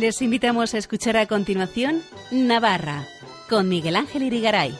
Les invitamos a escuchar a continuación Navarra con Miguel Ángel Irigaray.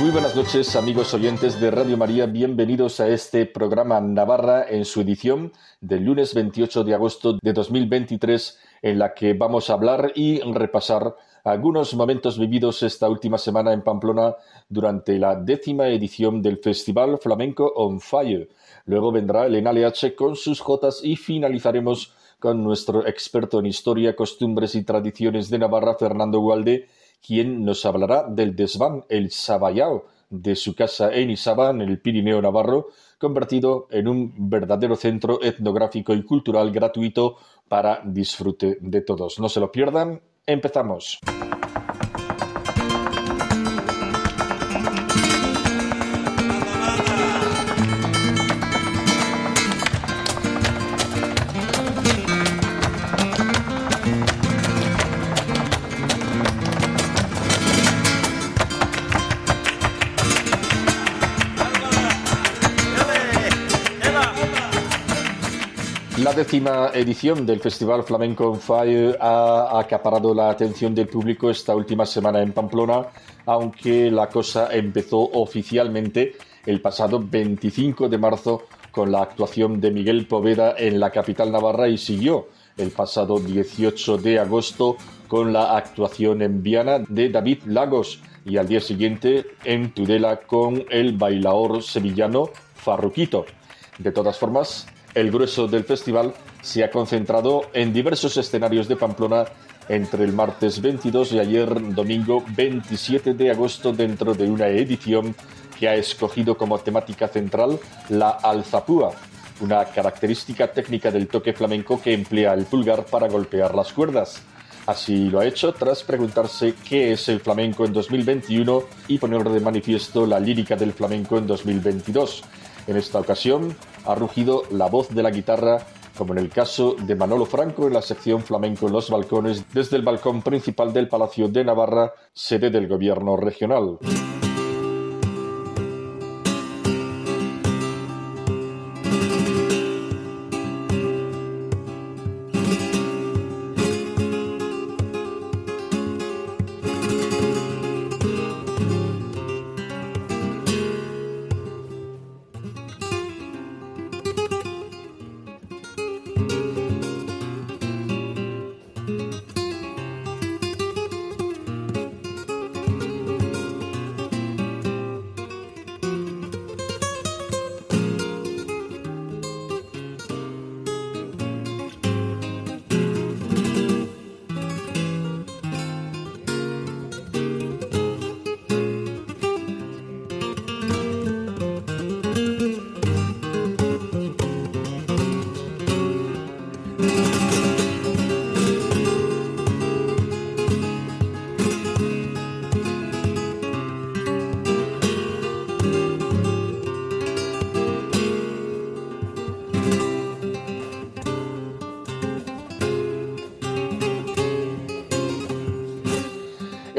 Muy buenas noches amigos oyentes de Radio María, bienvenidos a este programa Navarra en su edición del lunes 28 de agosto de 2023 en la que vamos a hablar y repasar algunos momentos vividos esta última semana en Pamplona durante la décima edición del Festival Flamenco on Fire. Luego vendrá el NLH con sus jotas y finalizaremos con nuestro experto en historia, costumbres y tradiciones de Navarra, Fernando Gualde, quien nos hablará del desván, el Sabayao, de su casa en Isaba, en el Pirineo Navarro, convertido en un verdadero centro etnográfico y cultural gratuito para disfrute de todos. No se lo pierdan, empezamos. La décima edición del Festival Flamenco on Fire ha acaparado la atención del público esta última semana en Pamplona, aunque la cosa empezó oficialmente el pasado 25 de marzo con la actuación de Miguel Poveda en la capital navarra y siguió el pasado 18 de agosto con la actuación en Viana de David Lagos y al día siguiente en Tudela con el bailaor sevillano Farruquito. De todas formas, el grueso del festival se ha concentrado en diversos escenarios de Pamplona entre el martes 22 y ayer domingo 27 de agosto dentro de una edición que ha escogido como temática central la alzapúa, una característica técnica del toque flamenco que emplea el pulgar para golpear las cuerdas. Así lo ha hecho tras preguntarse qué es el flamenco en 2021 y poner de manifiesto la lírica del flamenco en 2022. En esta ocasión ha rugido la voz de la guitarra, como en el caso de Manolo Franco en la sección Flamenco en los Balcones, desde el balcón principal del Palacio de Navarra, sede del gobierno regional.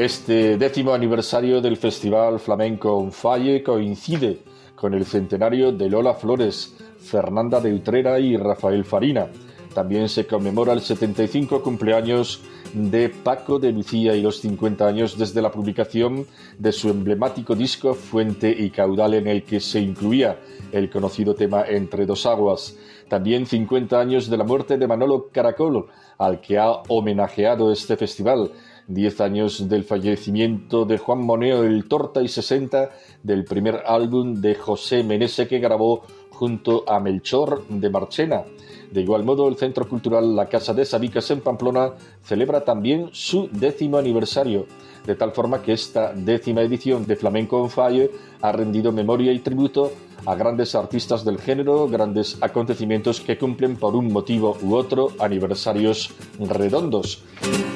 Este décimo aniversario del Festival Flamenco on Fire coincide con el centenario de Lola Flores, Fernanda de Utrera y Rafael Farina. También se conmemora el 75 cumpleaños de Paco de Lucía y los 50 años desde la publicación de su emblemático disco Fuente y Caudal en el que se incluía el conocido tema Entre dos aguas. También 50 años de la muerte de Manolo Caracol, al que ha homenajeado este festival 10 años del fallecimiento de Juan Moneo el Torta y 60 del primer álbum de José Menese que grabó junto a Melchor de Marchena. De igual modo, el Centro Cultural La Casa de Sabicas en Pamplona celebra también su décimo aniversario, de tal forma que esta décima edición de Flamenco on Fire ha rendido memoria y tributo a grandes artistas del género, grandes acontecimientos que cumplen por un motivo u otro aniversarios redondos.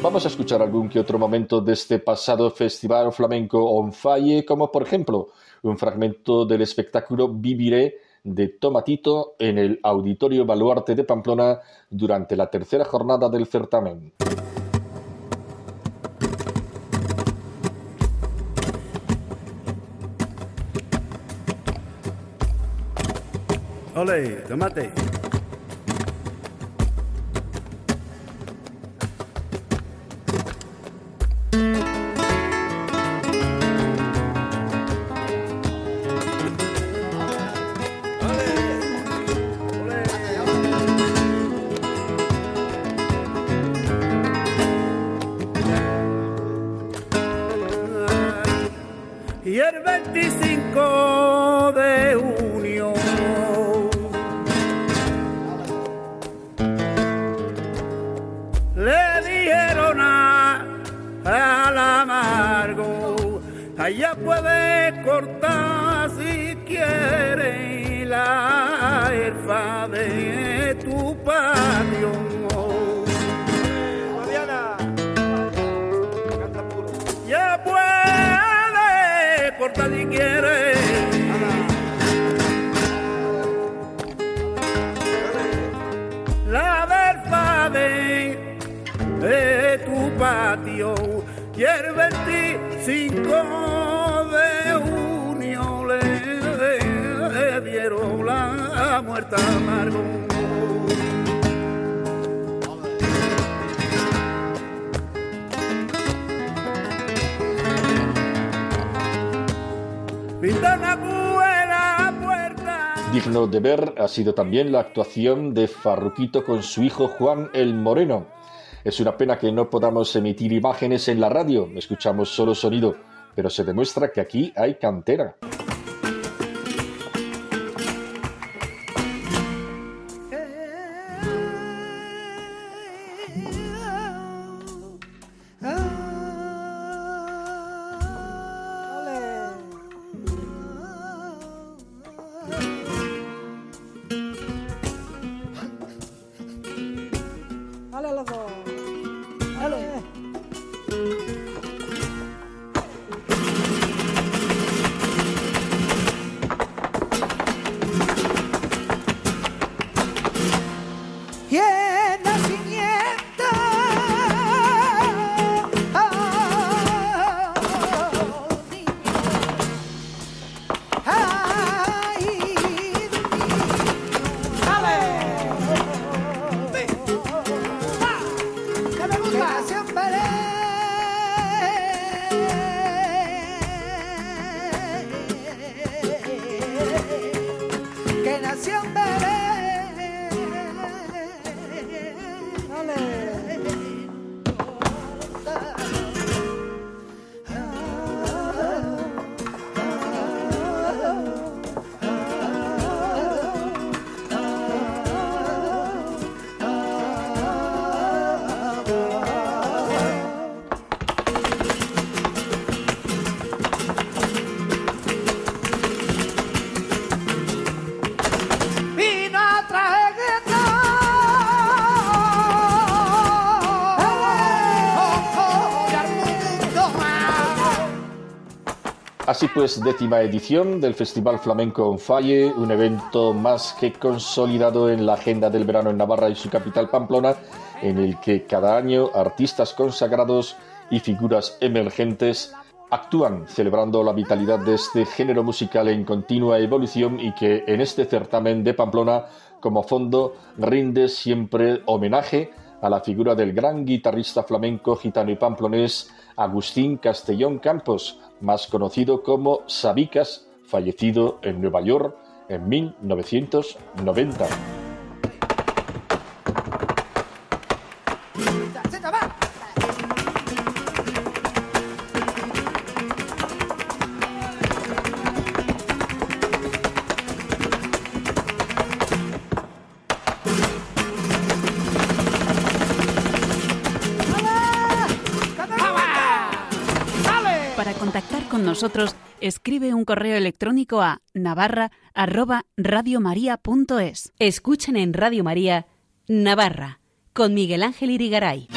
Vamos a escuchar algún que otro momento de este pasado Festival Flamenco on Fire, como por ejemplo un fragmento del espectáculo Viviré de Tomatito en el Auditorio Baluarte de Pamplona durante la tercera jornada del certamen. Ole, tomate. Ha sido también la actuación de Farruquito con su hijo Juan el Moreno. Es una pena que no podamos emitir imágenes en la radio, escuchamos solo sonido, pero se demuestra que aquí hay cantera. Así pues, décima edición del Festival Flamenco on Falle, un evento más que consolidado en la agenda del verano en Navarra y su capital Pamplona, en el que cada año artistas consagrados y figuras emergentes actúan celebrando la vitalidad de este género musical en continua evolución y que en este certamen de Pamplona como fondo rinde siempre homenaje a la figura del gran guitarrista flamenco gitano y pamplonés Agustín Castellón Campos, más conocido como Sabicas, fallecido en Nueva York en 1990. Escribe un correo electrónico a navarra@radiomaria.es. Escuchen en Radio María Navarra con Miguel Ángel Irigaray.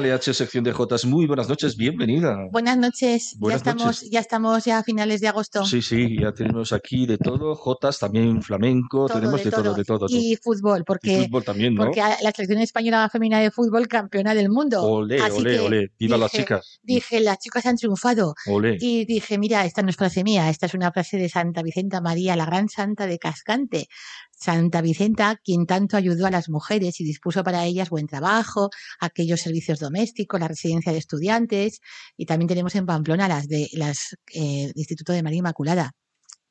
LH, sección de Jotas, muy buenas noches, bienvenida. Buenas noches. Buenas ya estamos, ya estamos ya a finales de agosto. Sí, sí, ya tenemos aquí de todo, Jotas, también flamenco, Todo, tenemos de, todo, de todo. Y fútbol, Y porque, fútbol también, ¿no? porque la selección española femenina de fútbol campeona del mundo. Olé, Así olé, que olé, viva las dije- chicas. Dije, las chicas han triunfado. Olé. Y dije, mira, esta no es frase mía, esta es una frase de Santa Vicenta María, la gran santa de Cascante. Santa Vicenta, quien tanto ayudó a las mujeres y dispuso para ellas buen trabajo, aquellos servicios domésticos, la residencia de estudiantes, y también tenemos en Pamplona las de las eh, Instituto de María Inmaculada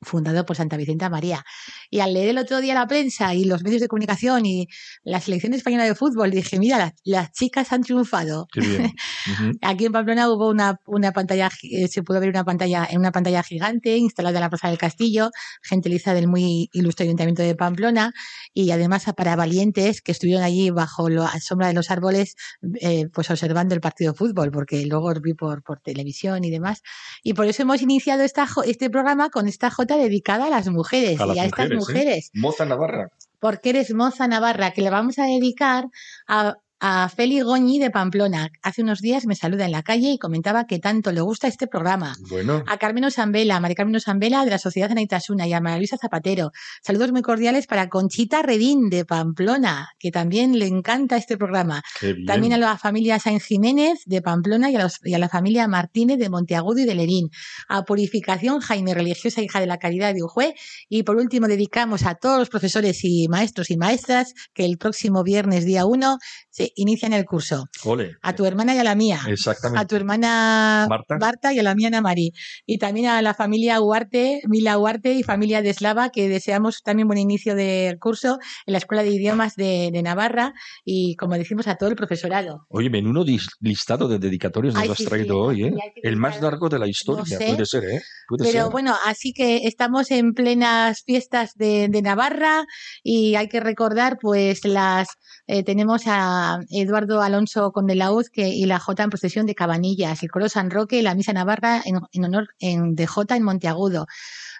fundado por Santa Vicenta María. Y al leer el otro día la prensa y los medios de comunicación y la selección española de fútbol, dije, mira, las, las chicas han triunfado. Qué bien. Ujú. Aquí en Pamplona hubo una, una pantalla, eh, se pudo ver una pantalla, en una pantalla gigante instalada en la Plaza del Castillo, gentilizada del muy ilustre Ayuntamiento de Pamplona, y además para valientes que estuvieron allí bajo la sombra de los árboles, eh, pues observando el partido de fútbol, porque luego vi por, por televisión y demás. Y por eso hemos iniciado esta, este programa con esta dedicada a las mujeres A y a estas mujeres, ¿eh? mujeres Moza Navarra. porque eres moza navarra, que le vamos a dedicar a, a Feli Goñi de Pamplona. Hace unos días me saluda en la calle y comentaba que tanto le gusta este programa. Bueno, A Carmen Osambela, a María Carmen Osambela de la Sociedad Anaitasuna y a María Luisa Zapatero. Saludos muy cordiales para Conchita Redín de Pamplona, que también le encanta este programa. También a la familia Sainz Jiménez de Pamplona y a, los- y a la familia Martínez de Monteagudo y de Lerín. A Purificación Jaime, religiosa hija de la caridad de Ujue. Y por último, dedicamos a todos los profesores y maestros y maestras que el próximo viernes, día 1, se inician el curso. Ole. A tu hermana y a la mía. Exactamente. A tu hermana Marta. y a la mía Ana Mari. Y también a la familia Huarte, Mila Huarte y familia de Eslava, que deseamos también buen inicio del curso en la Escuela de Idiomas de, de Navarra. Y como decimos, a todo el profesorado. Oye, menudo listado de dedicatorios nos Ay, has sí, traído sí, hoy, ¿eh? El más largo de la historia, sé, puede ser, ¿eh? Puede Pero ser. bueno, así que estamos en plenas fiestas de, de Navarra y hay que recordar, pues, las eh, tenemos a Eduardo Alonso Condelauz que, y la Jota en procesión de Cabanillas, el coro San Roque y la misa Navarra en, honor en, de Jota en Monteagudo.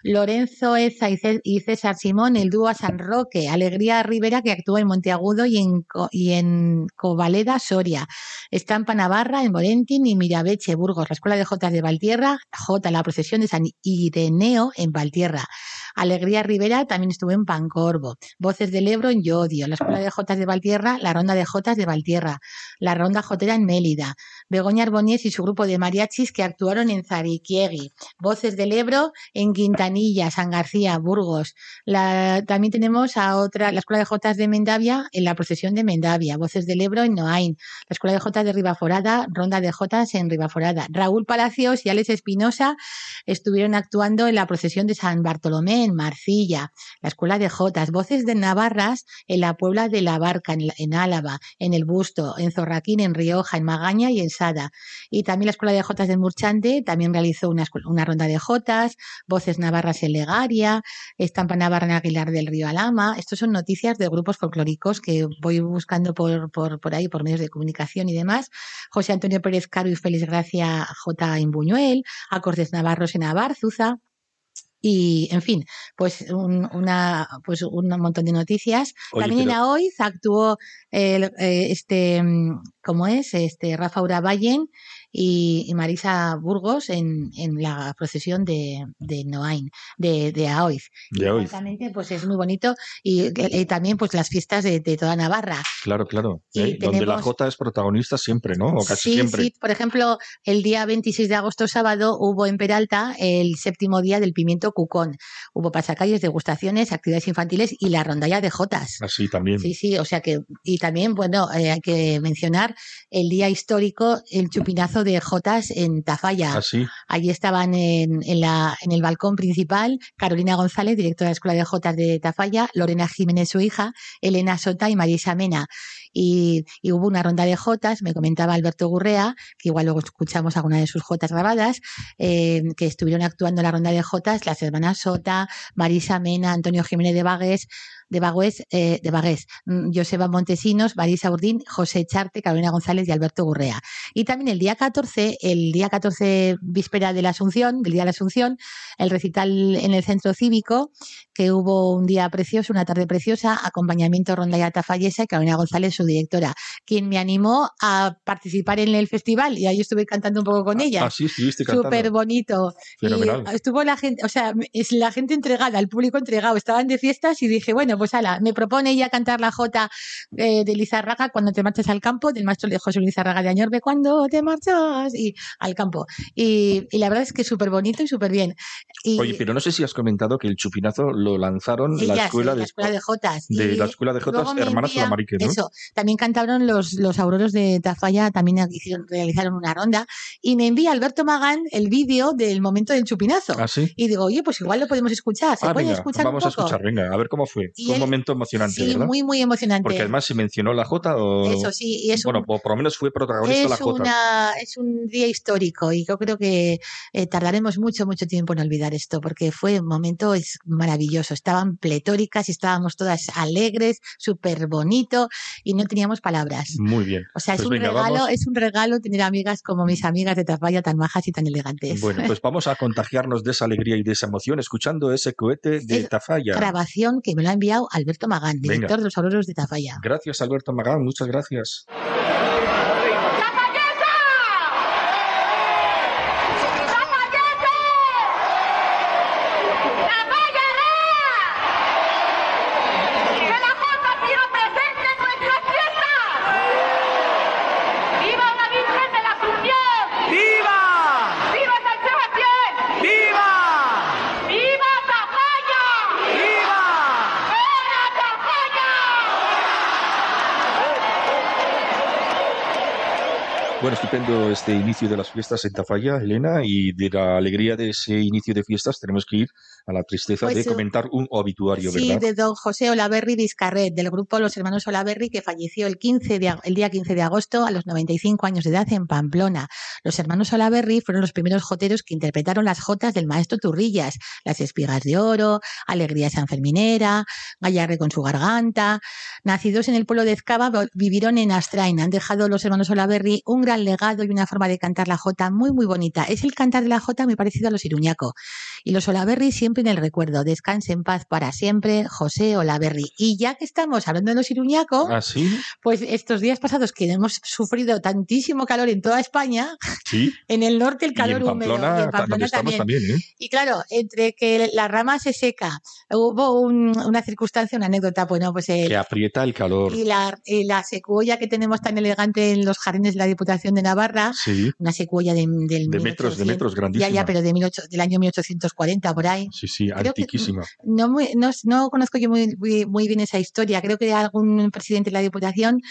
Lorenzo Eza y, Cé- y César Simón, el dúo a San Roque, Alegría Rivera que actúa en Monteagudo y en, y en Covaleda, Soria. Estampa Navarra en Morentin y Mirabeche, Burgos, la Escuela de Jotas de Valtierra, Jota, la procesión de San Ireneo en Valtierra. Alegría Rivera también estuvo en Pancorbo. Voces del Ebro en Llodio. La Escuela de Jotas de Valtierra, la Ronda de Jotas de Valtierra. La Ronda Jotera en Mélida. Begoña Arbonies y su grupo de mariachis que actuaron en Zariquiegui. Voces del Ebro en Quintanilla, San García, Burgos. También tenemos a otra, la Escuela de Jotas de Mendavia en la procesión de Mendavia. Voces del Ebro en Noain. La Escuela de Jotas de Ribaforada, Ronda de Jotas en Ribaforada. Raúl Palacios y Alex Espinosa estuvieron actuando en la procesión de San Bartolomé en Marcilla, la Escuela de Jotas, Voces de Navarras en la Puebla de la Barca, en, la- en Álava, en El Busto, en Zorraquín, en Rioja, en Magaña y en Sada. Y también la Escuela de Jotas de Murchante también realizó una, una ronda de Jotas, Voces Navarras en Legaria, Estampa Navarra en Aguilar del Río Alama. Estos son noticias de grupos folclóricos que voy buscando por, por, por ahí, por medios de comunicación y demás. José Antonio Pérez Caro y Félix Gracia J. en Buñuel, Acordes Navarros en Abarzuza. Y, en fin, pues un, una, pues un montón de noticias. Oye, También en Aoiz actuó el, eh, este, mm, ¿cómo es? Este Rafa Uraballen y, y Marisa Burgos en, en la procesión de, de Noain, de, de Aoiz. De. Exactamente, pues es muy bonito. Y, y también pues las fiestas de, de toda Navarra. Claro, claro. Y ¿eh? Donde la Jota es protagonista siempre, ¿no? O casi sí, siempre. sí. Por ejemplo, el día 26 de agosto, sábado, hubo en Peralta el séptimo día del pimiento cucón. Hubo pasacalles, degustaciones, actividades infantiles y la rondalla de jotas. Así también. Sí, sí, o sea que, y también, bueno, eh, hay que mencionar el día histórico, el chupinazo de Jotas en Tafalla. Así. Allí estaban en, en, la, en el balcón principal Carolina González, directora de la Escuela de Jotas de Tafalla, Lorena Jiménez, su hija, Elena Sota y Marisa Mena. Y, y hubo una ronda de Jotas, me comentaba Alberto Gurrea, que igual luego escuchamos alguna de sus Jotas grabadas, eh, que estuvieron actuando en la ronda de Jotas las hermanas Sota, Marisa Mena, Antonio Jiménez de Vagues, de Bagüés, eh, de Bagués, mm, Joseba Montesinos, Marisa Urdín, José Charte, Carolina González y Alberto Gurrea. Y también el día 14, el día 14 víspera de la Asunción, del día de la Asunción, el recital en el centro cívico, que hubo un día precioso, una tarde preciosa, acompañamiento rondalla tafallesa y Carolina González su directora, quien me animó a participar en el festival y ahí estuve cantando un poco con ella. Ah, sí, cantando. Súper bonito. Fenomenal. Y estuvo la gente, o sea, es la gente entregada, el público entregado. Estaban de fiestas y dije, bueno, pues ala, me propone ella cantar la Jota eh, de Lizarraga cuando te marchas al campo, del maestro de José Lizarraga de Añorbe, cuando te marchas y al campo. Y, y la verdad es que súper bonito y súper bien. Y Oye, pero no sé si has comentado que el chupinazo lo lanzaron ellas, la escuela la de, escuela de Jotas. de la escuela de Jotas Hermanas Flamarique, ¿no? Eso, también cantaron los, los auroros de Tafalla, también hicieron, realizaron una ronda y me envía Alberto Magán el vídeo del momento del chupinazo. Ah, sí. Y digo, oye, pues igual lo podemos escuchar. ¿Se Ah, puede venga, escuchar vamos un a poco? escuchar, venga, a ver cómo fue. Y Fue un él- momento emocionante, Sí, ¿verdad? muy, muy emocionante. Porque además se mencionó la Jota o... Eso sí, y es bueno, un- por lo menos fue protagonista la es, Jota. una, es un día histórico y yo creo que eh, tardaremos mucho, mucho tiempo en olvidar esto porque fue un momento es maravilloso. Estaban pletóricas y estábamos todas alegres, súper bonito y no teníamos palabras. Muy bien. O sea, es Pues un venga, regalo, vamos. es un regalo tener amigas como mis amigas de Tafalla tan majas y tan elegantes. Bueno, pues vamos a contagiarnos de esa alegría y de esa emoción escuchando ese cohete de Es Tafalla. Grabación que me lo ha enviado Alberto Magán, Venga. director de los auroros de Tafalla. Gracias, Alberto Magán, muchas gracias. ¡Que la Jota siga presente en nuestras fiestas! ¡Viva la Virgen de la Asunción! ¡Viva! ¡Viva San Sebastián! ¡Viva! ¡Viva Tafalla! ¡Viva! ¡Hola Tafalla! Bueno, estupendo este inicio de las fiestas en Tafalla, Elena, y de la alegría de ese inicio de fiestas tenemos que ir a la tristeza Pues, de comentar un obituario, Sí, ¿verdad? de don José Olaverri Vizcarret, del grupo Los Hermanos Olaverri, que falleció el, 15 de, el día 15 de agosto a los 95 años de edad en Pamplona. Los hermanos Olaverri fueron los primeros joteros que interpretaron las jotas del maestro Turrillas, Las Espigas de Oro, Alegría Sanferminera, Gallarre con su garganta. Nacidos en el pueblo de Ezcaba, vivieron en Astrain. Han dejado los hermanos Olaverri un gran legado y una forma de cantar la jota muy, muy bonita. Es el cantar de la jota muy parecido a los iruñaco. Y los Olaverri siempre en el recuerdo. Descanse en paz para siempre, José Olaverri. Y ya que estamos hablando de los iruñaco, Ah, sí, pues estos días pasados que hemos sufrido tantísimo calor en toda España, sí. en el norte el Y calor en húmedo Pamplona, y en Pamplona también, ¿eh? Y claro, entre que la rama se seca, hubo un- una circunstancia, una anécdota, bueno, pues eh, Que aprieta el calor. y la, y la secuoya que tenemos tan elegante en los jardines de la Diputación de Navarra, Sí, una secuoya de, del de metros, de 1800, metros, ya, grandísima. ya, pero de 18 del año 1840 por ahí. Sí, sí, Creo antiquísima. No, no, no conozco yo muy, muy bien esa historia. Creo que algún presidente de la Diputación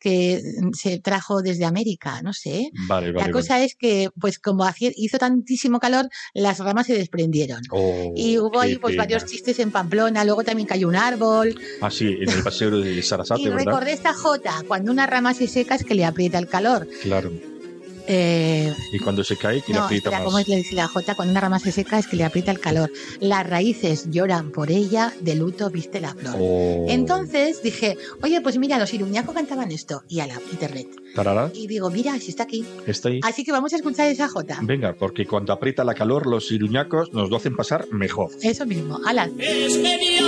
que se trajo desde América, no sé. Vale, vale. la vale. cosa es que, pues como hizo tantísimo calor, las ramas se desprendieron. Oh, Y hubo ahí pues pena. varios chistes en Pamplona, luego también cayó un árbol. Ah, sí, en el paseo de Sarasate, y ¿verdad? recordé esta jota, cuando una rama se seca es que le aprieta el calor. Claro. Eh, Y cuando se cae, que le no, aprieta espera, más. ¿cómo es le dice la jota? Cuando una rama se seca es que le aprieta el calor. Las raíces lloran por ella, de luto viste la flor. Oh. Entonces dije, oye, pues mira, los iruñacos cantaban esto, y a la internet. Tarara, Y digo, mira, si está aquí. está ahí. Así que vamos a escuchar esa jota. Venga, porque cuando aprieta la calor, los iruñacos nos lo hacen pasar mejor. Eso mismo, ala. Es que me aprieta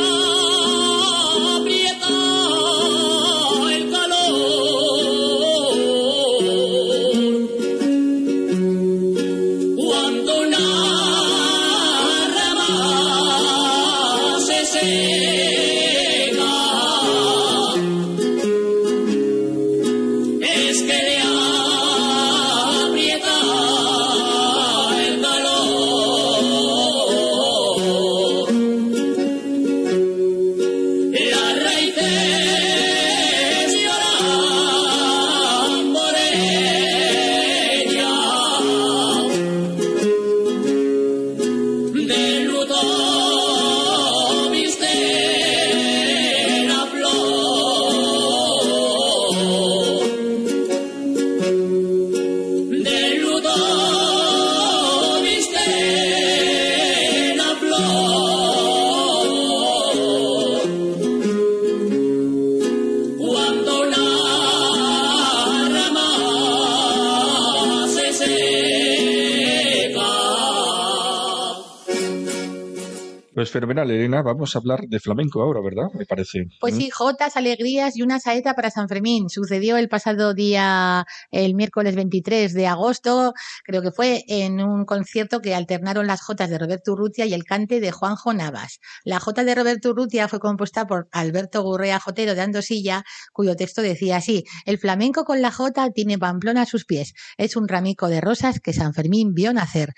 fenomenal, Elena. Vamos a hablar de flamenco ahora, ¿verdad? Me parece. Pues ¿Mm? sí, jotas, alegrías y una saeta para San Fermín. Sucedió el pasado día, el miércoles 23 de agosto, creo que fue en un concierto que alternaron las jotas de Roberto Urrutia y el cante de Juanjo Navas. La jota de Roberto Urrutia fue compuesta por Alberto Gurrea Jotero de Andosilla, cuyo texto decía así, el flamenco con la jota tiene Pamplona a sus pies. Es un ramico de rosas que San Fermín vio nacer.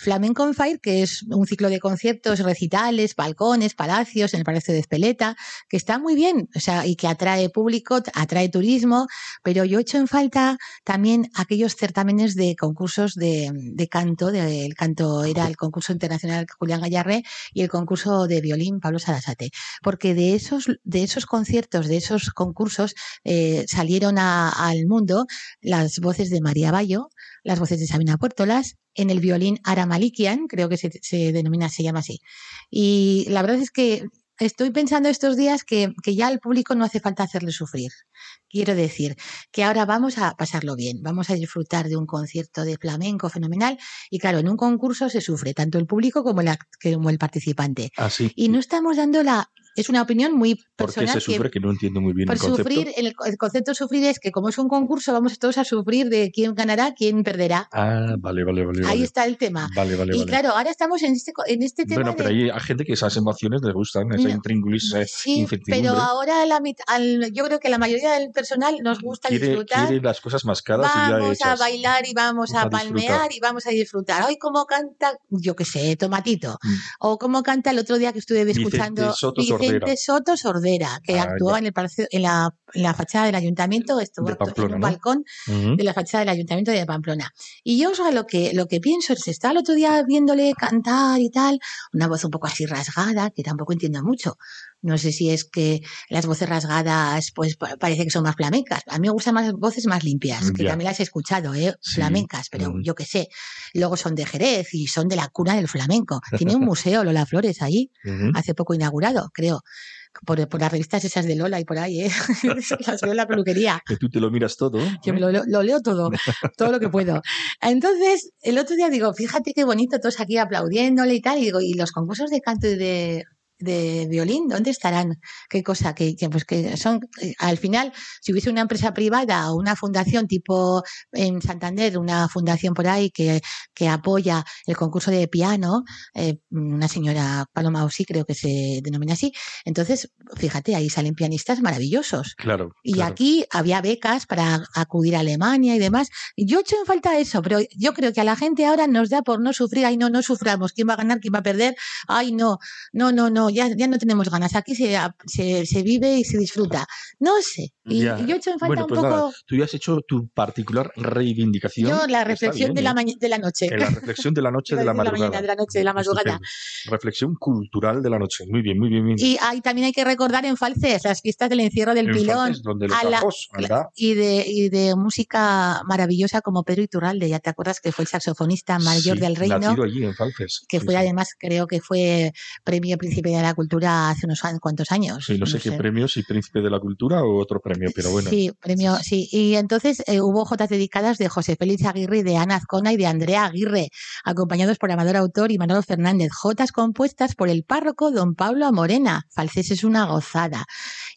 Flamenco Fire, que es un ciclo de conciertos, recitales, balcones, palacios, en el Palacio de Espeleta, que está muy bien, o sea, y que atrae público, atrae turismo, pero yo echo en falta también aquellos certámenes de concursos de, canto, de- el canto era el concurso internacional Julián Gallarre y el concurso de violín Pablo Sarasate, porque de esos, de esos conciertos, de esos concursos, eh, salieron al mundo las voces de María Bayo, las voces de Sabina Puertolas, en el violín Ara Malikian, creo que se, se denomina, se llama así. Y la verdad es que estoy pensando estos días que, que ya al público no hace falta hacerle sufrir. Quiero decir que ahora vamos a pasarlo bien, vamos a disfrutar de un concierto de flamenco fenomenal y claro, en un concurso se sufre tanto el público como el, act- como el participante. Así. Y no estamos dando la... Es una opinión muy ¿Por qué personal. se sufre? Que, no entiendo muy bien por el concepto. sufrir, el, el concepto de sufrir es que como es un concurso, vamos todos a sufrir de quién ganará, quién perderá. Ah, vale, vale, vale. Ahí vale. está el tema. Vale, vale, y vale. claro, ahora estamos en este, en este tema Bueno, pero de- hay, hay gente que esas emociones les gustan, ese No, intríngulis, esa Sí, incertidumbre. pero ahora la mit- al- yo creo que la mayoría del personal nos gusta quiere, disfrutar. quiere las cosas mascadas y ya Vamos a bailar y vamos a, A disfrutar. palmear y vamos a disfrutar. Ay, cómo canta, yo qué sé, Tomatito. Mm. O cómo canta el otro día que estuve Vicente escuchando Soto Vicente. Soto Sordera, que Ah, actuó en, el palacio- en, la, en la fachada del ayuntamiento, estuvo De actu- en Pamplona, un ¿no? balcón Ujú. de la fachada del Ayuntamiento de Pamplona. Y yo o sea, lo que lo que pienso es, estaba el otro día viéndole cantar y tal, una voz un poco así rasgada, que tampoco entiendo mucho. No sé si es que las voces rasgadas, pues pa- parece que son más flamencas. A mí me gustan más voces más limpias, que también las he escuchado, ¿eh? Sí. flamencas, pero Mm. yo qué sé. Luego son de Jerez y son de la cuna del flamenco. Tiene un museo, Lola Flores, ahí, hace poco inaugurado, creo. Por, por las revistas esas de Lola y por ahí, ¿eh? las veo en la peluquería. Que tú te lo miras todo. Yo ¿eh? me lo, leo- lo leo todo, todo lo que puedo. Entonces, el otro día digo, fíjate qué bonito, todos aquí aplaudiéndole y tal. Y digo, ¿y los concursos de canto y de, de violín, dónde estarán? ¿Qué cosa? Que, que, pues que son, al final, si hubiese una empresa privada o una fundación tipo en Santander, una fundación por ahí que, que apoya el concurso de piano, eh, una señora Paloma Osí creo que se denomina así, entonces, fíjate, ahí salen pianistas maravillosos. Claro. Y claro. aquí había becas para acudir a Alemania y demás. Yo echo en falta eso, pero yo creo que a la gente ahora nos da por no sufrir. Ay, no, no suframos. ¿Quién va a ganar? ¿Quién va a perder? Ay, no, no, no, no, ya, ya no tenemos ganas. Aquí se, se, se vive y se disfruta. No sé. Y, Ya. yo echo en falta Bueno, un pues poco. nada, tú ya has hecho tu particular reivindicación. Yo, la reflexión bien, de, la ¿eh? maña- de la noche. En la reflexión de la noche de la madrugada. mañana, de la noche, de la madrugada. Estupendo. Reflexión cultural de la noche. Muy bien, muy bien. Muy bien. Y también hay que recordar en Falces las fiestas del encierro del En pilón. Falces, donde los a la- ajos, anda. y de, y de música maravillosa como Pedro Iturralde, ya te acuerdas que fue el saxofonista mayor Sí, del reino, allí en Falces. que Sí, fue sí. además, creo que fue premio Príncipe de la Cultura hace unos an- cuantos años. Sí, no sé qué premio, si Príncipe de la Cultura o otro premio, pero bueno. Sí, premio, sí. Y entonces eh, hubo jotas dedicadas de José Félix Aguirre, de Ana Azcona y de Andrea Aguirre, acompañados por Amador Autor y Manolo Fernández. Jotas compuestas por el párroco don Pablo Amorena. Falsés es una gozada.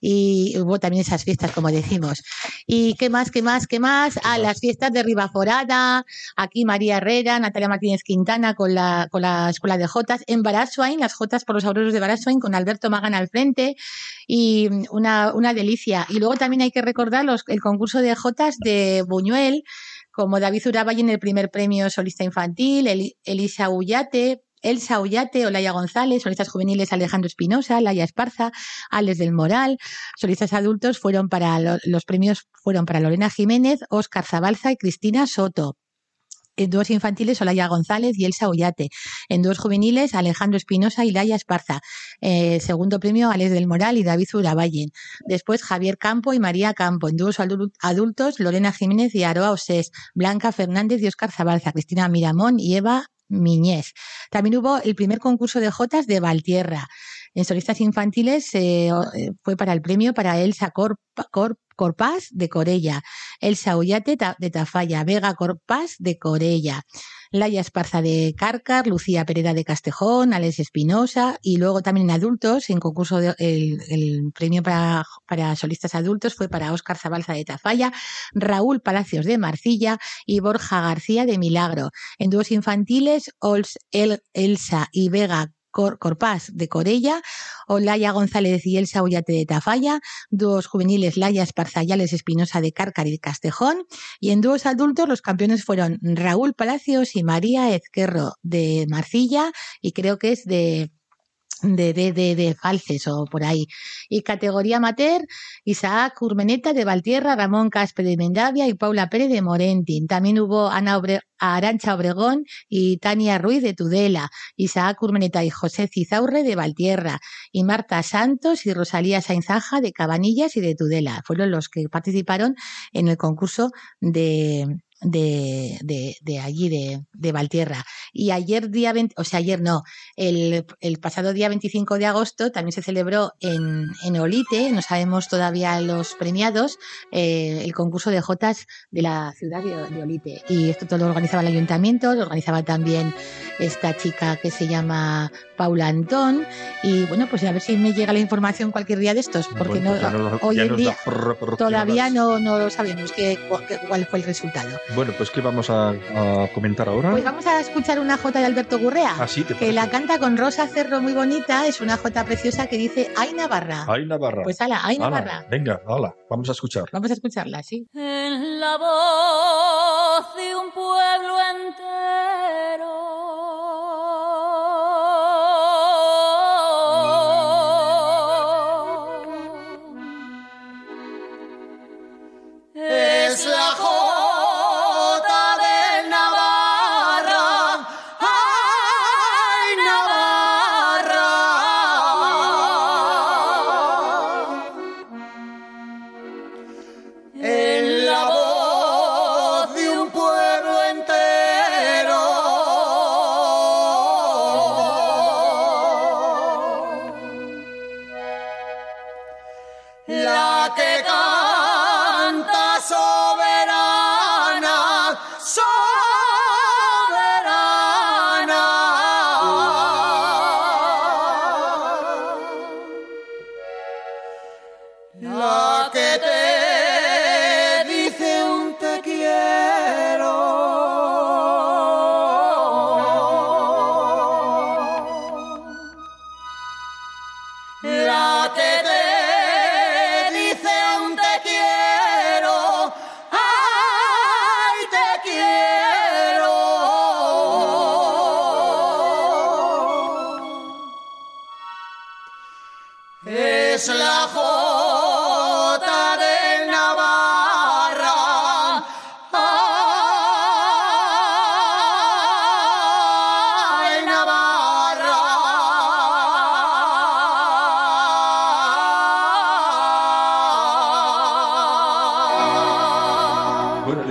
Y hubo también esas fiestas, como decimos. ¿Y qué más, qué más, qué más? Ah, las fiestas de Ribaforada, aquí María Herrera, Natalia Martínez Quintana con la, con la Escuela de Jotas, en Baraswain, las Jotas por los Auroros de Con Alberto Magan al frente y una, una delicia. Y luego también hay que recordar los, el concurso de Jotas de Buñuel, como David Urabay en el primer premio solista infantil, Eli- Elisa Ullate, Elsa Ullate, Olaya González, solistas juveniles Alejandro Espinosa, Laia Esparza, Alex del Moral, solistas adultos fueron para lo- los premios fueron para Lorena Jiménez, Óscar Zabalza y Cristina Soto. En dúos infantiles, Olaya González y Elsa Ullate. En dúos juveniles, Alejandro Espinosa y Laia Esparza. Eh, segundo premio, Alex del Moral y David Urabayen. Después, Javier Campo y María Campo. En dúos adul- adultos, Lorena Jiménez y Aroa Osés. Blanca Fernández y Óscar Zabalza. Cristina Miramón y Eva Miñez. También hubo el primer concurso de Jotas de Valtierra. En solistas infantiles eh, eh, fue para el premio para Elsa Corp, Corp Corpás de Corella, Elsa Ullate de Tafalla, Vega Corpás de Corella, Laia Esparza de Cárcar, Lucía Pereda de Castejón, Alex Espinosa y luego también en adultos, en concurso de- el, premio para, para solistas adultos fue para Óscar Zabalza de Tafalla, Raúl Palacios de Marcilla y Borja García de Milagro. En dúos infantiles, Elsa y Vega Cor- de Corella, Olaya González y Elsa Ullate de Tafalla, dúos juveniles Laia Esparzayales Espinosa de Cárcar y Castejón, y en dúos adultos los campeones fueron Raúl Palacios y María Ezquerro de Marcilla, y creo que es de de, de, de, de Falces o por ahí. Y categoría amateur, Isaac Urmeneta de Valtierra, Ramón Caspe de Mendavia y Paula Pérez de Morentin. También hubo Ana Arancha Obregón y Tania Ruiz de Tudela, Isaac Urmeneta y José Cizaurre de Valtierra, y Marta Santos y Rosalía Sainzaja de Cabanillas y de Tudela. Fueron los que participaron en el concurso de, de, de, de allí, de, de Valtierra. Y ayer día 20, o sea, ayer no, el, el pasado día 25 de agosto también se celebró en, en Olite, no sabemos todavía los premiados, eh, el concurso de Jotas de la ciudad de, Olite. Y esto todo lo organizaba el ayuntamiento, lo organizaba también esta chica que se llama Paula Antón. Y bueno, pues a ver si me llega la información cualquier día de estos, porque Bueno, no, nos- hoy en día todavía no, no lo sabemos qué, cuál fue el resultado. Bueno, pues ¿qué vamos a, a comentar ahora? Pues vamos a escuchar una jota de Alberto Gurrea. Ah, sí, ¿te que la canta con Rosa Cerro muy bonita, es una jota preciosa que dice Ay Navarra. Ay, Navarra. Pues ala, Ay Ala, Navarra. Venga, hala, vamos a escuchar. Vamos a escucharla, sí. En la voz de un pueblo entero.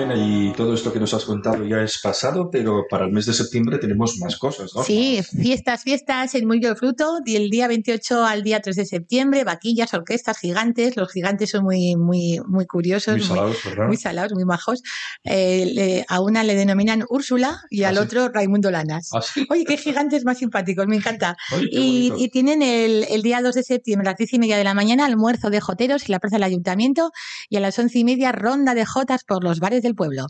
Elena, y todo esto que nos has contado ya es pasado, pero para el mes de septiembre tenemos más cosas, ¿no? Sí, fiestas, fiestas en Murillo del Fruto, del día 28 al día 3 de septiembre, vaquillas, orquestas, gigantes. Los gigantes son muy, muy, muy curiosos, Muy salados, ¿verdad? muy salados, muy majos. Eh, le- a una le denominan Úrsula y ¿Ah, al sí? otro Raimundo Lanas. ¿Ah, sí? Oye, qué gigantes más simpáticos, me encanta. Y, tienen el, el día 2 de septiembre a las 10 y media de la mañana almuerzo de joteros en la plaza del ayuntamiento y a las 11 y media ronda de jotas por los bares del pueblo.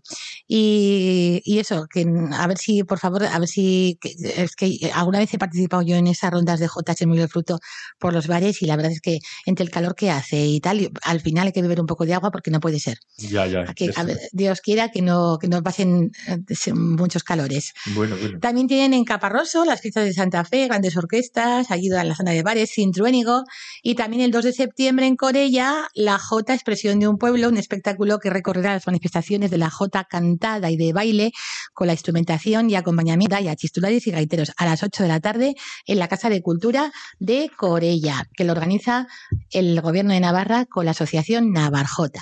Y, y eso, que a ver si, por favor, a ver si, que- es que alguna vez he participado yo en esas rondas de Murillo del Fruto por los bares y la verdad es que entre el calor que hace y tal, al final hay que beber un poco de agua porque no puede ser. Ya, ya. Que, esto- a ver, Dios quiera que no, que no pasen eh, muchos calores. Bueno, bueno. También tienen en Caparroso las fiestas de Santa Fe, grandes orquestas, allí en la zona de bares, Cintruénigo. Y también el 2 de septiembre en Corella, la Jota Expresión de un Pueblo, un espectáculo que recorrerá las manifestaciones de la Jota cantada y de baile con la instrumentación y acompañamiento y a chistulares y gaiteros a las 8 de la tarde en la Casa de Cultura de Corella, que lo organiza el Gobierno de Navarra con la Asociación Navarjota.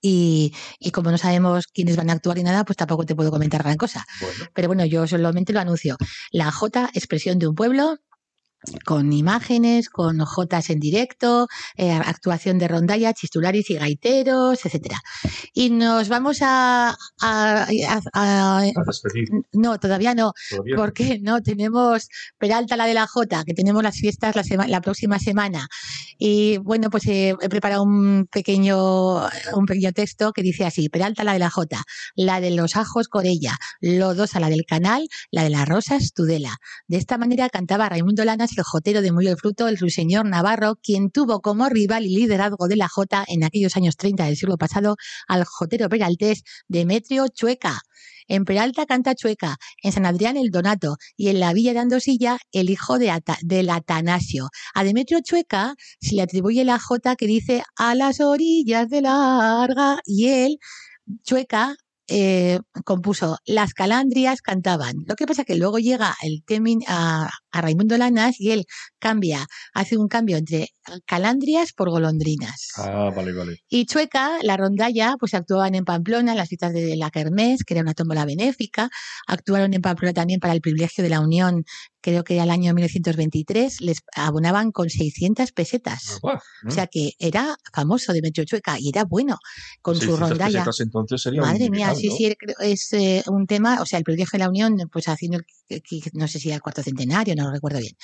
Y, y como no sabemos quiénes van a actuar y nada, pues tampoco te puedo comentar gran cosa. Bueno, Pero bueno, yo solamente lo anuncio. La J, expresión de un pueblo, con imágenes, con jotas en directo, eh, actuación de rondalla, chistularis y gaiteros, etcétera. Y nos vamos a, a- no, todavía no, Todavía. porque no tenemos Peralta la de la Jota, que tenemos las fiestas la, sema- la próxima semana. Y bueno, pues eh, he preparado un pequeño, un pequeño texto que dice así: Peralta la de la Jota, la de los ajos Corella, Lodosa la del canal, la de las rosas Tudela. De esta manera cantaba Raimundo Lanas, el jotero de Muy el Fruto, el ruiseñor Navarro, quien tuvo como rival y liderazgo de la Jota en aquellos años 30 del siglo pasado al jotero peraltés Demetrio Chueca. En Peralta canta Chueca, en San Adrián el Donato y en la Villa de Andosilla el hijo de Ata- del Atanasio. A Demetrio Chueca se le atribuye la jota que dice a las orillas de la Arga y él, Chueca, eh, compuso Las calandrias cantaban. Lo que pasa que luego llega el temin a, a Raimundo Lanas y él cambia, hace un cambio entre calandrias por golondrinas. Ah, vale, vale. Y Chueca, la rondalla, pues actuaban en Pamplona en las fiestas de la Kermés, que era una tómbola benéfica. Actuaron en Pamplona también para el privilegio de la Unión, creo que al año 1923. Les abonaban con 600 pesetas. Buah, O sea que era famoso Demetrio Chueca y era bueno con su 600 rondalla. entonces sería Madre mía, sí, sí, es eh, un tema, o sea, el privilegio de la Unión, pues haciendo, el- no sé si era el cuarto centenario, no lo recuerdo bien.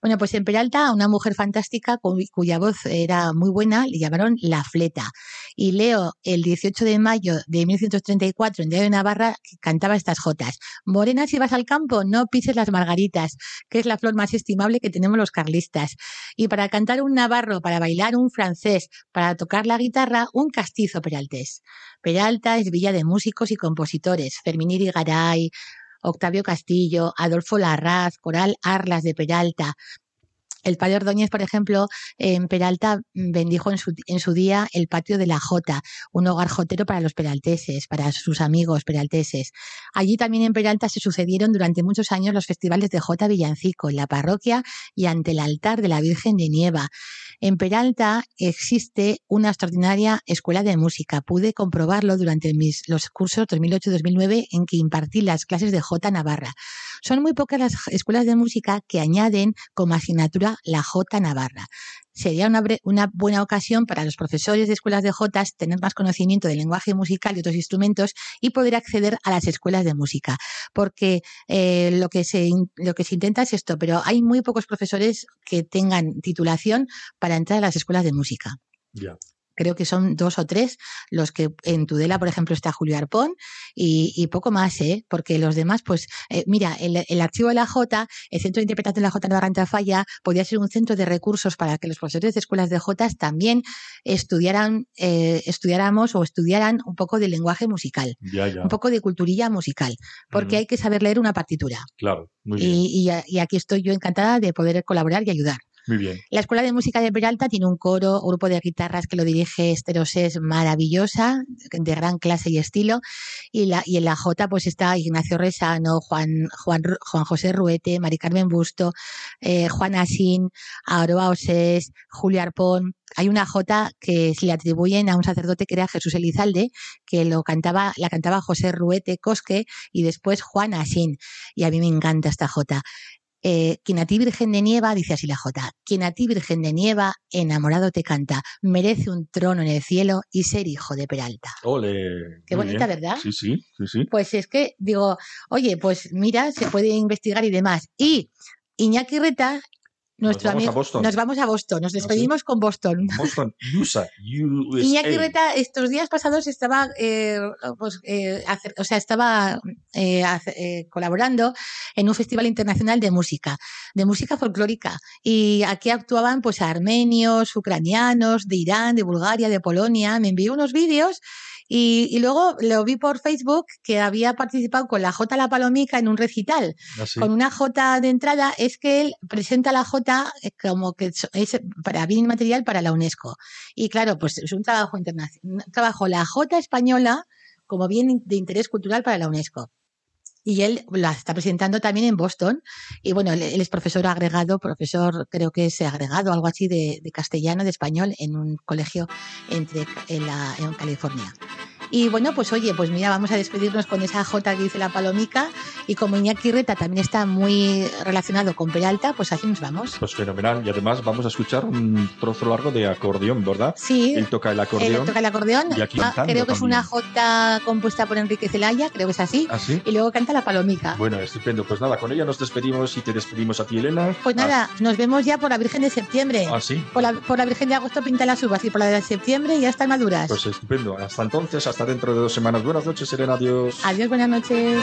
Bueno, pues en Peralta, una mujer fantástica cu- cuya voz era muy buena, le llamaron La Fleta. Y leo el 18 de mayo de 1934 en Diario de Navarra que cantaba estas jotas. Morena, si vas al campo, no pises las margaritas, que es la flor más estimable que tenemos los carlistas. Y para cantar un navarro, para bailar un francés, para tocar la guitarra, un castizo peraltés. Peralta es villa de músicos y compositores. Fermín Garay, Octavio Castillo, Adolfo Larraz, Coral Arlas de Peralta. El padre Ordóñez, por ejemplo, en Peralta mm, bendijo en su, día el patio de la Jota, un hogar jotero para los peralteses, para sus amigos peralteses. Allí también en Peralta se sucedieron durante muchos años los festivales de Jota Villancico, en la parroquia y ante el altar de la Virgen de Nieva. En Peralta existe una extraordinaria escuela de música. Pude comprobarlo durante mis, los cursos 2008-2009 en que impartí las clases de J Navarra. Son muy pocas las escuelas de música que añaden como asignatura la J Navarra. Sería una, una buena ocasión para los profesores de escuelas de Jotas tener más conocimiento del lenguaje musical y otros instrumentos y poder acceder a las escuelas de música. Porque eh, lo, que se, lo que se intenta es esto, pero hay muy pocos profesores que tengan titulación para entrar a las escuelas de música. Ya. Creo que son dos o tres los que en Tudela, por ejemplo, está Julio Arpón y, y poco más, ¿eh? Porque los demás, pues, eh, mira, el, el archivo de la J, el Centro de Interpretación de la J Navarra en Tafalla, podría ser un centro de recursos para que los profesores de escuelas de J también estudiaran, eh, estudiáramos o estudiaran un poco de lenguaje musical, Ya, ya. un poco de culturilla musical, porque hay que saber leer una partitura. Claro, muy bien. Y, y a- y aquí estoy yo encantada de poder colaborar y ayudar. La Escuela de Música de Peralta tiene un coro, un grupo de guitarras que lo dirige Esther Osés, maravillosa, de gran clase y estilo. Y, la, y en la J pues está Ignacio Resano, Juan, Juan, Juan José Ruete, Mari Carmen Busto, eh, Juan Asín, Aroa Osés, Julio Arpón. Hay una J que se le atribuyen a un sacerdote que era Jesús Elizalde, que lo cantaba, la cantaba José Ruete Cosque y después Juan Asín. Y a mí me encanta esta J. Eh, quien a ti Virgen de Nieva, dice así la Jota, quien a ti Virgen de Nieva, enamorado te canta, merece un trono en el cielo y ser hijo de Peralta. Ole. Qué bonita, bien. ¿verdad? Sí, sí, sí, sí. Pues es que digo, oye, pues mira, se puede investigar y demás. Y Iñaki Reta, nuestro vamos a amigo, Boston. nos vamos a Boston, nos ¿Ah, sí? despedimos con Boston. Boston, USA, USA. Iñaki Reta estos días pasados estaba, eh, pues, eh, hacer- o sea, estaba eh, hace- eh, colaborando en un festival internacional de música, de música folclórica. Y aquí actuaban pues armenios, ucranianos, de Irán, de Bulgaria, de Polonia. Me envió unos vídeos y, y luego lo vi por Facebook que había participado con la J La Palomica en un recital Así. con una J de entrada es que él presenta la J eh, como que es para bien inmaterial para la UNESCO. Y claro, pues es un trabajo internacional, un trabajo la J española como bien de interés cultural para la UNESCO. Y él la está presentando también en Boston. Y bueno, él, es profesor agregado, profesor, creo que es agregado, algo así de, de castellano, de español, en un colegio entre, en, la, en California. Y bueno, pues oye, pues mira, vamos a despedirnos con esa J que dice la palomica. Y como Iñaki Reta también está muy relacionado con Peralta, pues así nos vamos. Pues fenomenal. Y además vamos a escuchar un trozo largo de acordeón, ¿verdad? Sí. Él toca el acordeón. Él toca el acordeón. Y aquí Ah, creo que es una J compuesta por Enrique Celaya, creo que es así. ¿Ah, sí? Y luego canta la palomica. Bueno, estupendo. Pues nada, con ella nos despedimos y te despedimos a ti, Elena. Pues nada, nos vemos ya por la Virgen de septiembre. Ah, sí. Por la, por la Virgen de agosto pinta las uvas y por la de septiembre ya están maduras. Pues estupendo. Hasta entonces, hasta dentro de dos semanas. Buenas noches, Elena. Adiós. Adiós, buenas noches.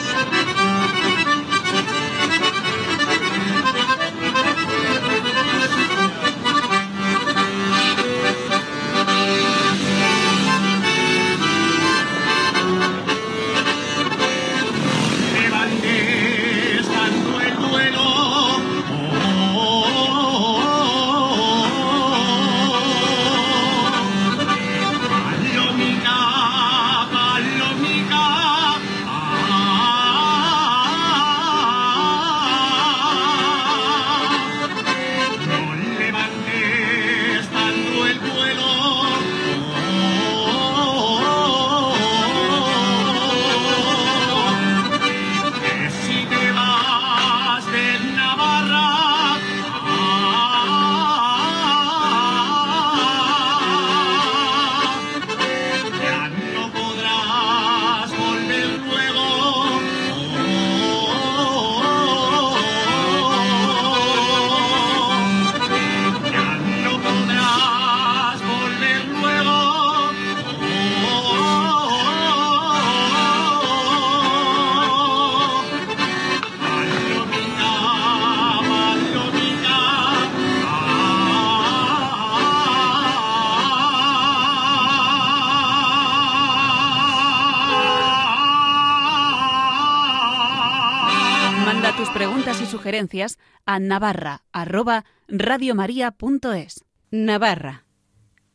Sugerencias a navarra@radiomaria.es. Navarra.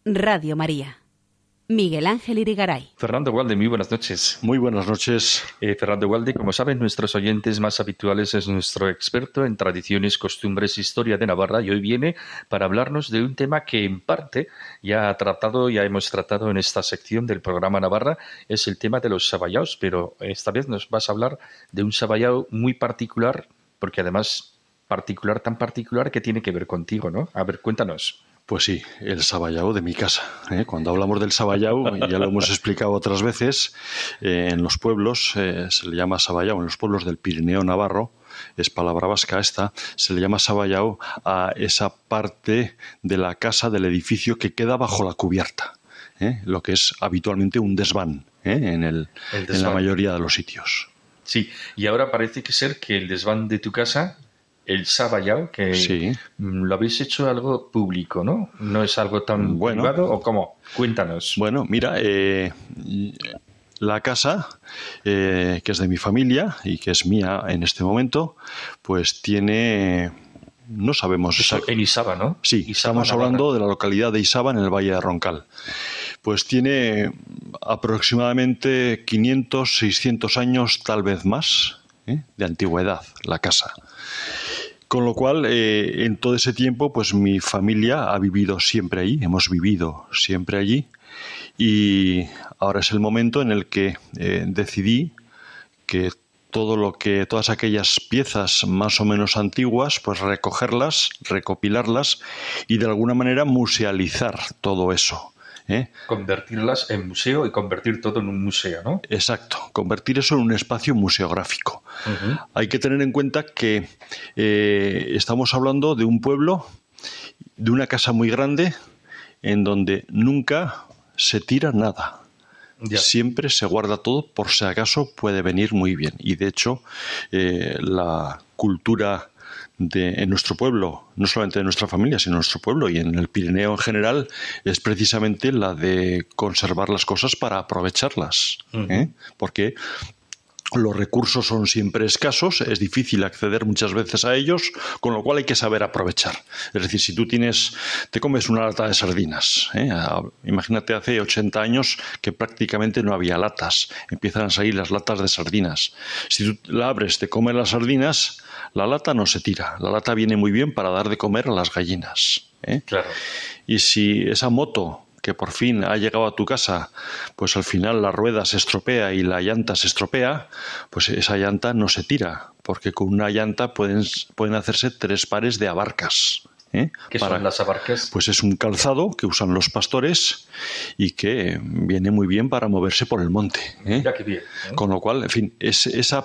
Radio María. Miguel Ángel Irigaray. Fernando Walde, muy buenas noches. Muy buenas noches. Eh, Fernando Walde, como saben nuestros oyentes más habituales, es nuestro experto en tradiciones, costumbres, historia de Navarra y hoy viene para hablarnos de un tema que en parte ya ha tratado, ya hemos tratado en esta sección del programa Navarra, es el tema de los sabayaos, pero esta vez nos vas a hablar de un sabayao muy particular, porque además particular, tan particular que tiene que ver contigo, ¿no? A ver, cuéntanos. Pues sí, el sabayao de mi casa. ¿eh? Cuando hablamos del sabayao, ya lo hemos explicado otras veces, eh, en los pueblos eh, se le llama sabayao, en los pueblos del Pirineo Navarro, es palabra vasca esta, se le llama sabayao a esa parte de la casa, del edificio que queda bajo la cubierta, lo que es habitualmente un desván en, el, El en la mayoría de los sitios. Sí, y ahora parece que ser que el desván de tu casa, el Sabayao, que Sí. mm, lo habéis hecho algo público, ¿no? ¿No es algo tan Bueno. privado o cómo? Cuéntanos. Bueno, mira, eh, la casa, eh, que es de mi familia y que es mía en este momento, pues tiene, no sabemos Eso, en Isaba, ¿no? Sí, Isaba, estamos hablando de la localidad de Isaba en el Valle de Roncal. Pues tiene aproximadamente 500, 600 años, tal vez más, ¿eh? de antigüedad, la casa. Con lo cual, eh, en todo ese tiempo, pues mi familia ha vivido siempre allí, hemos vivido siempre allí, y ahora es el momento en el que eh, decidí que todo lo que todas aquellas piezas más o menos antiguas, pues recogerlas, recopilarlas y de alguna manera musealizar todo eso. ¿Eh? Convertirlas en museo y convertir todo en un museo, ¿no? Exacto, convertir eso en un espacio museográfico. Hay que tener en cuenta que eh, estamos hablando de un pueblo, de una casa muy grande, en donde nunca se tira nada. Ya. Siempre se guarda todo por si acaso puede venir muy bien. Y de hecho, eh, la cultura de, en nuestro pueblo, no solamente de nuestra familia, sino en nuestro pueblo y en el Pirineo en general, es precisamente la de conservar las cosas para aprovecharlas. ¿eh? Porque los recursos son siempre escasos, es difícil acceder muchas veces a ellos, con lo cual hay que saber aprovechar. Es decir, si tú tienes, te comes una lata de sardinas, ¿eh? Imagínate hace 80 años que prácticamente no había latas, empiezan a salir las latas de sardinas. Si tú la abres, te comes las sardinas, la lata no se tira, la lata viene muy bien para dar de comer a las gallinas. ¿eh? Claro. Y si esa moto que por fin ha llegado a tu casa, pues al final la rueda se estropea y la llanta se estropea, pues esa llanta no se tira, porque con una llanta pueden, pueden hacerse tres pares de abarcas. ¿eh? ¿Qué Para- son las abarcas? Pues es un calzado que usan los pastores y que viene muy bien para moverse por el monte. ¿eh? Mira qué bien. ¿eh? Con lo cual, en fin, es esa,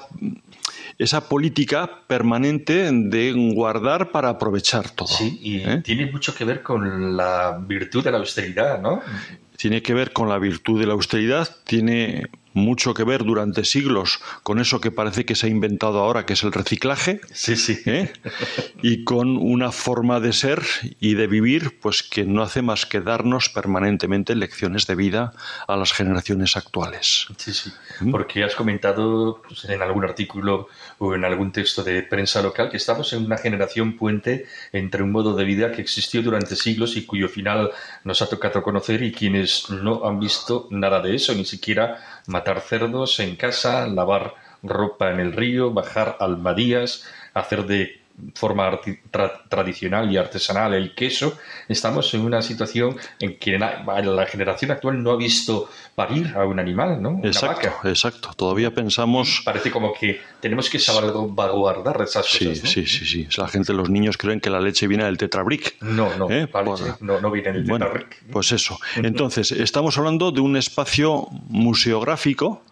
esa política permanente de guardar para aprovechar todo. Sí, y ¿eh? tiene mucho que ver con la virtud de la austeridad, ¿no? Tiene que ver con la virtud de la austeridad, tiene mucho que ver durante siglos con eso que parece que se ha inventado ahora, que es el reciclaje. Sí, sí. ¿eh? y con una forma de ser y de vivir pues que no hace más que darnos permanentemente lecciones de vida a las generaciones actuales. Sí, sí. Porque has comentado pues, en algún artículo o en algún texto de prensa local que estamos en una generación puente entre un modo de vida que existió durante siglos y cuyo final nos ha tocado conocer y quienes no han visto nada de eso, ni siquiera matar cerdos en casa, lavar ropa en el río, bajar almadías, hacer de forma tra- tradicional y artesanal el queso, estamos en una situación en que la, la generación actual no ha visto parir a un animal, ¿no? Una Exacto, vaca. exacto. Todavía pensamos... Parece como que tenemos que salvaguardar esas cosas. Sí, ¿no? sí, sí, sí. La gente, los niños creen que la leche viene del tetrabric. No, no, ¿Eh? la Por- leche no, no viene del Bueno, Tetrabric. pues eso. Entonces, estamos hablando de un espacio museográfico,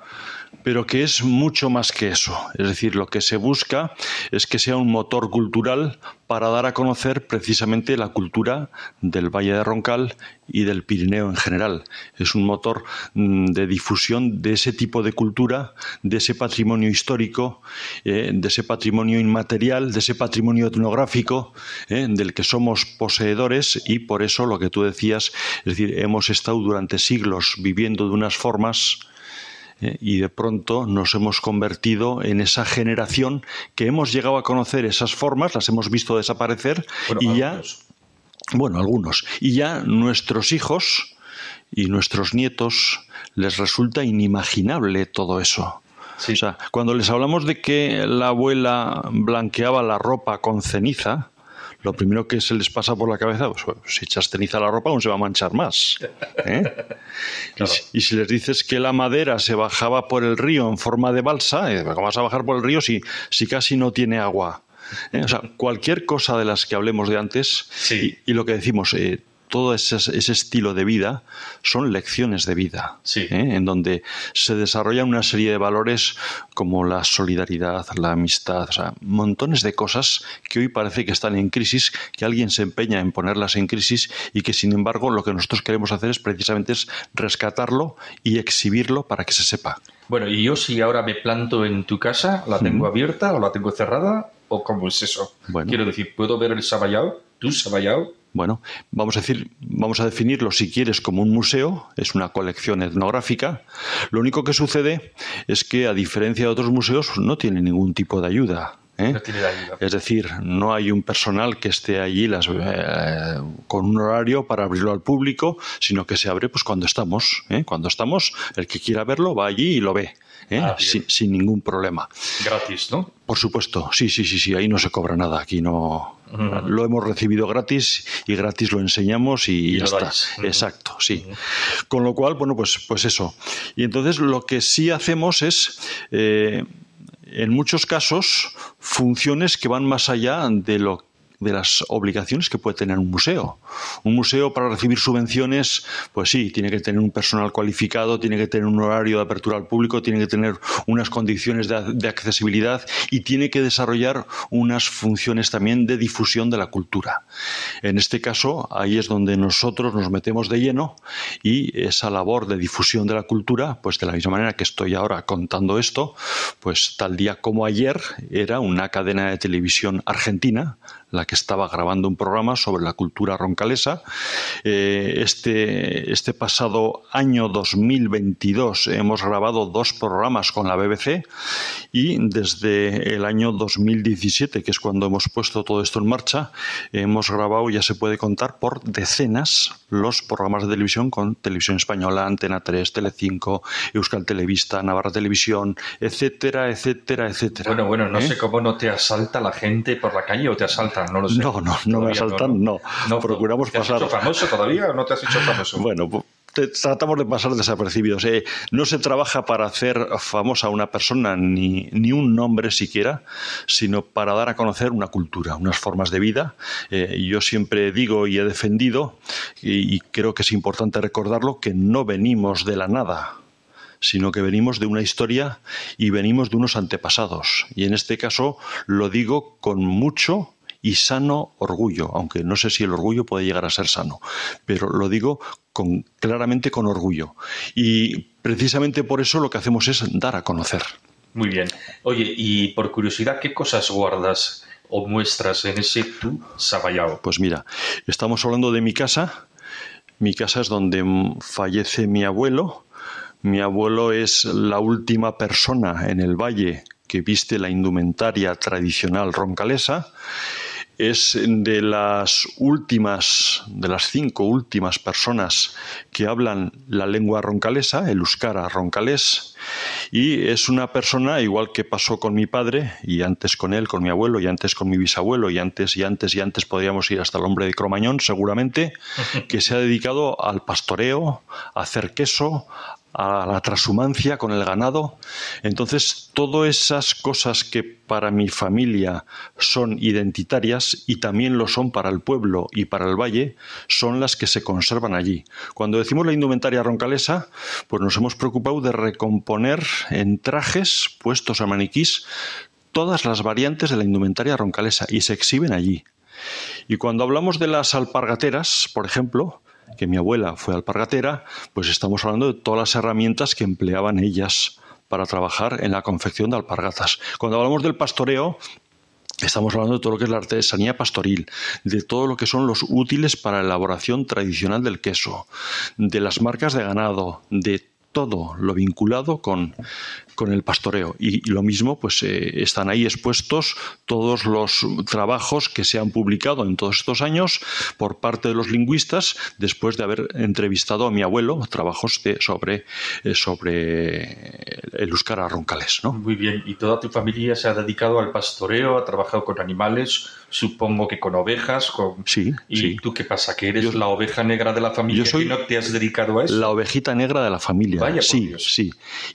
pero que es mucho más que eso. Es decir, lo que se busca es que sea un motor cultural para dar a conocer precisamente la cultura del Valle de Roncal y del Pirineo en general. Es un motor mm, de difusión de ese tipo de cultura, de ese patrimonio histórico, eh, de ese patrimonio inmaterial, de ese patrimonio etnográfico, eh, del que somos poseedores y por eso lo que tú decías, es decir, hemos estado durante siglos viviendo de unas formas eh, y de pronto nos hemos convertido en esa generación que hemos llegado a conocer esas formas, las hemos visto desaparecer Bueno, y ya, algunos. bueno, algunos, y ya nuestros hijos y nuestros nietos les resulta inimaginable todo eso. Sí. O sea, cuando les hablamos de que la abuela blanqueaba la ropa con ceniza, lo primero que se les pasa por la cabeza, pues bueno, si echas ceniza a la ropa aún se va a manchar más. ¿eh? Y, si, y si les dices que la madera se bajaba por el río en forma de balsa, eh, ¿cómo vas a bajar por el río si, si casi no tiene agua? ¿Eh? O sea, cualquier cosa de las que hablemos de antes Sí. y, y lo que decimos, eh, todo ese, ese estilo de vida son lecciones de vida, Sí. ¿eh? en donde se desarrolla una serie de valores como la solidaridad, la amistad, o sea, montones de cosas que hoy parece que están en crisis, que alguien se empeña en ponerlas en crisis y que sin embargo lo que nosotros queremos hacer es precisamente es rescatarlo y exhibirlo para que se sepa. Bueno, y yo si ahora me planto en tu casa, ¿la tengo abierta o la tengo cerrada? ¿O cómo es eso? Bueno. Quiero decir, ¿puedo ver el Sabayao? ¿Tu Sabayao? Bueno, vamos a decir, vamos a definirlo si quieres como un museo, es una colección etnográfica. Lo único que sucede es que a diferencia de otros museos no tiene ningún tipo de ayuda. ¿eh? No tiene ayuda. Es decir, no hay un personal que esté allí las, eh, con un horario para abrirlo al público, sino que se abre pues cuando estamos. ¿eh? Cuando estamos, el que quiera verlo va allí y lo ve, ¿eh? Ah, sin, sin ningún problema. Gratis, ¿no? Por supuesto, sí, sí, sí, sí, ahí no se cobra nada, aquí no. Lo hemos recibido gratis y gratis lo enseñamos y, Y ya está. Exacto, sí. Con lo cual, bueno, pues, pues eso. Y entonces lo que sí hacemos es, eh, en muchos casos, funciones que van más allá de lo de las obligaciones que puede tener un museo. Un museo para recibir subvenciones, pues sí, tiene que tener un personal cualificado, tiene que tener un horario de apertura al público, tiene que tener unas condiciones de, accesibilidad y tiene que desarrollar unas funciones también de difusión de la cultura. En este caso, ahí es donde nosotros nos metemos de lleno y esa labor de difusión de la cultura, pues de la misma manera que estoy ahora contando esto, pues tal día como ayer era una cadena de televisión argentina la que estaba grabando un programa sobre la cultura roncalesa. Eh, este, este pasado año 2022 hemos grabado dos programas con la BBC y desde el año 2017, que es cuando hemos puesto todo esto en marcha, hemos grabado, ya se puede contar, por decenas los programas de televisión con Televisión Española, Antena 3, Telecinco, Euskal Televista, Navarra Televisión, etcétera, etcétera, etcétera. Bueno, bueno, no ¿Eh? sé cómo no te asalta la gente por la calle o te asalta asaltan, no lo sé. No, no, no me asaltan, no. Procuramos ¿Te has pasar. hecho famoso todavía o no te has hecho famoso? Bueno, pu- te- tratamos de pasar desapercibidos. Eh, no se trabaja para hacer famosa una persona ni, ni un nombre siquiera, sino para dar a conocer una cultura, unas formas de vida. Eh, yo siempre digo y he defendido, y, y creo que es importante recordarlo, que no venimos de la nada sino que venimos de una historia y venimos de unos antepasados. Y en este caso lo digo con mucho y sano orgullo, aunque no sé si el orgullo puede llegar a ser sano, pero lo digo con, claramente con orgullo. Y precisamente por eso lo que hacemos es dar a conocer. Muy bien. Oye, y por curiosidad, ¿qué cosas guardas o muestras en ese tu Sabayao? Pues mira, estamos hablando de mi casa. Mi casa es donde fallece mi abuelo. Mi abuelo es la última persona en el valle que viste la indumentaria tradicional roncalesa. Es de las últimas, de las cinco últimas personas que hablan la lengua roncalesa, el euskara roncalés, y es una persona, igual que pasó con mi padre, y antes con él, con mi abuelo, y antes con mi bisabuelo, y antes y antes y antes podríamos ir hasta el hombre de Cromañón, seguramente, que se ha dedicado al pastoreo, a hacer queso, a la transhumancia con el ganado. Entonces, todas esas cosas que para mi familia son identitarias y también lo son para el pueblo y para el valle, son las que se conservan allí. Cuando decimos la indumentaria roncalesa, pues nos hemos preocupado de recomponer en trajes puestos a maniquís todas las variantes de la indumentaria roncalesa y se exhiben allí. Y cuando hablamos de las alpargateras, por ejemplo, que mi abuela fue alpargatera, pues estamos hablando de todas las herramientas que empleaban ellas para trabajar en la confección de alpargatas. Cuando hablamos del pastoreo, Estamos hablando de todo lo que es la artesanía pastoril, de todo lo que son los útiles para la elaboración tradicional del queso, de las marcas de ganado, de todo lo vinculado con, con el pastoreo. Y, y lo mismo, pues eh, están ahí expuestos todos los trabajos que se han publicado en todos estos años por parte de los lingüistas, después de haber entrevistado a mi abuelo, trabajos de, sobre, eh, sobre el euskara roncales. ¿no? Muy bien. ¿Y toda tu familia se ha dedicado al pastoreo, ha trabajado con animales, supongo que con ovejas? Con... Sí. ¿Y sí. tú qué pasa? ¿Que eres la oveja negra de la familia Yo soy y no te has dedicado a eso? La ovejita negra de la familia. Vaya por sí, Dios. sí.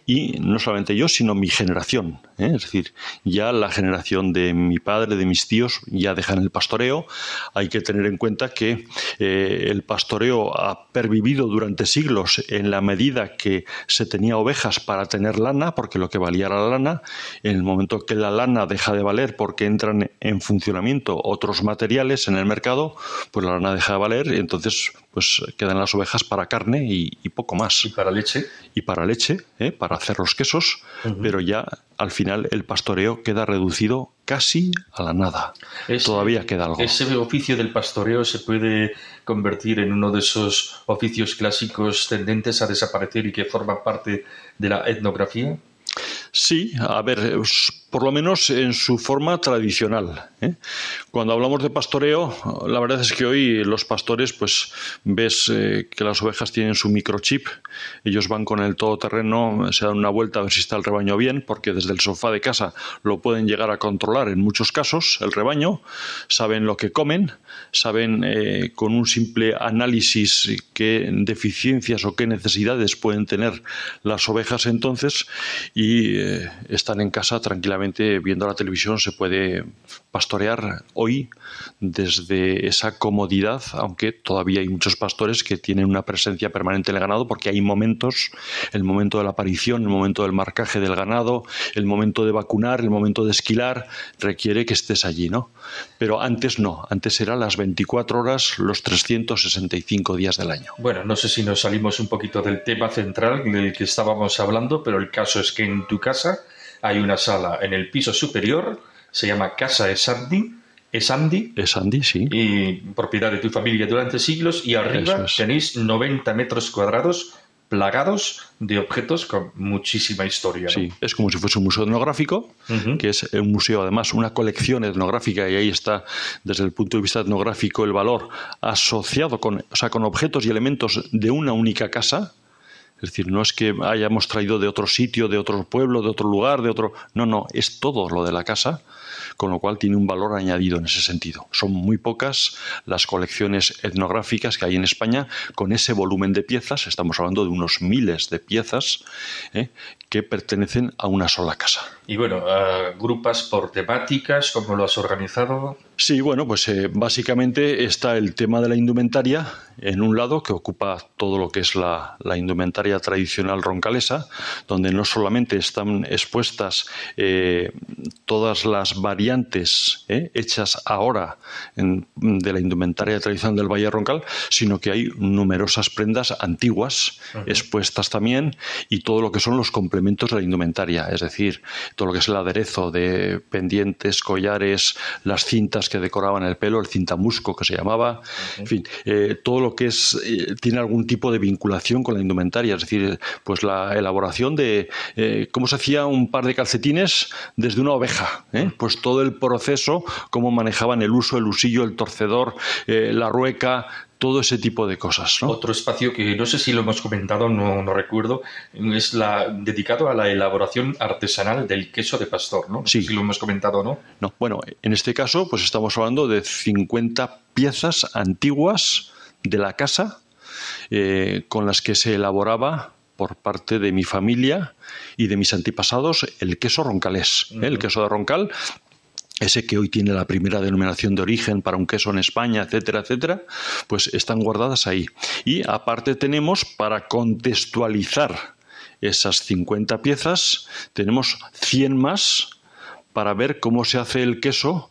Y no solamente yo, sino mi generación. ¿eh? Es decir, ya la generación de mi padre, de mis tíos, ya dejan el pastoreo. Hay que tener en cuenta que eh, el pastoreo ha pervivido durante siglos en la medida que se tenía ovejas para tener lana, porque lo que valía era la lana. En el momento que la lana deja de valer porque entran en funcionamiento otros materiales en el mercado, pues la lana deja de valer y entonces pues quedan las ovejas para carne y, y poco más. ¿Y para leche? Y para leche, ¿eh? para hacer los quesos, pero ya al final el pastoreo queda reducido casi a la nada. Ese- Todavía queda algo. ¿Ese oficio del pastoreo se puede convertir en uno de esos oficios clásicos tendentes a desaparecer y que forman parte de la etnografía? Sí, a ver, por lo menos en su forma tradicional. ¿eh? Cuando hablamos de pastoreo, la verdad es que hoy los pastores, pues ves eh, que las ovejas tienen su microchip, ellos van con el todoterreno, se dan una vuelta a ver si está el rebaño bien, porque desde el sofá de casa lo pueden llegar a controlar en muchos casos, el rebaño, saben lo que comen, saben eh, con un simple análisis qué deficiencias o qué necesidades pueden tener las ovejas entonces y eh, están en casa tranquilamente viendo la televisión, se puede pastorear hoy desde esa comodidad, aunque todavía hay muchos pastores que tienen una presencia permanente en el ganado porque hay momentos, el momento de la aparición, el momento del marcaje del ganado, el momento de vacunar, el momento de esquilar, requiere que estés allí, ¿no? Pero antes no, antes era las 24 horas, los 365 días del año. Bueno, no sé si nos salimos un poquito del tema central del que estábamos hablando, pero el caso es que en tu casa hay una sala en el piso superior, se llama Casa Esandi, Es Andy, sí. y propiedad de tu familia durante siglos, y arriba es. tenéis 90 metros cuadrados plagados de objetos con muchísima historia. ¿no? Sí, es como si fuese un museo etnográfico, que es un museo, además, una colección etnográfica, y ahí está, desde el punto de vista etnográfico, el valor asociado con, o sea, con objetos y elementos de una única casa. Es decir, no es que hayamos traído de otro sitio, de otro pueblo, de otro lugar, de otro... No, no, es todo lo de la casa, con lo cual tiene un valor añadido en ese sentido. Son muy pocas las colecciones etnográficas que hay en España con ese volumen de piezas, estamos hablando de unos miles de piezas, ¿eh? Que pertenecen a una sola casa. Y bueno, grupas por temáticas, ¿cómo lo has organizado? Sí, bueno, pues eh, básicamente está el tema de la indumentaria en un lado que ocupa todo lo que es la, indumentaria tradicional roncalesa, donde no solamente están expuestas eh, todas las variantes eh, hechas ahora de la indumentaria tradicional del Valle Roncal, sino que hay numerosas prendas antiguas expuestas también y todo lo que son los complementos de la indumentaria, es decir, todo lo que es el aderezo de pendientes, collares, las cintas que decoraban el pelo, el cintamusco que se llamaba, en fin, eh, todo lo que es eh, tiene algún tipo de vinculación con la indumentaria, es decir, pues la elaboración de eh, cómo se hacía un par de calcetines desde una oveja, pues todo el proceso, cómo manejaban el uso, el usillo, el torcedor, la rueca, todo ese tipo de cosas. Otro espacio que no sé si lo hemos comentado, no, no recuerdo, es la dedicado a la elaboración artesanal del queso de pastor, ¿no? sí. si lo hemos comentado no. No, bueno, en este caso, pues estamos hablando de 50 piezas antiguas de la casa eh, con las que se elaboraba por parte de mi familia y de mis antepasados el queso roncalés. ¿eh? El queso de roncal ese que hoy tiene la primera denominación de origen para un queso en España, etcétera, etcétera, pues están guardadas ahí. Y aparte tenemos, para contextualizar esas 50 piezas, tenemos 100 más para ver cómo se hace el queso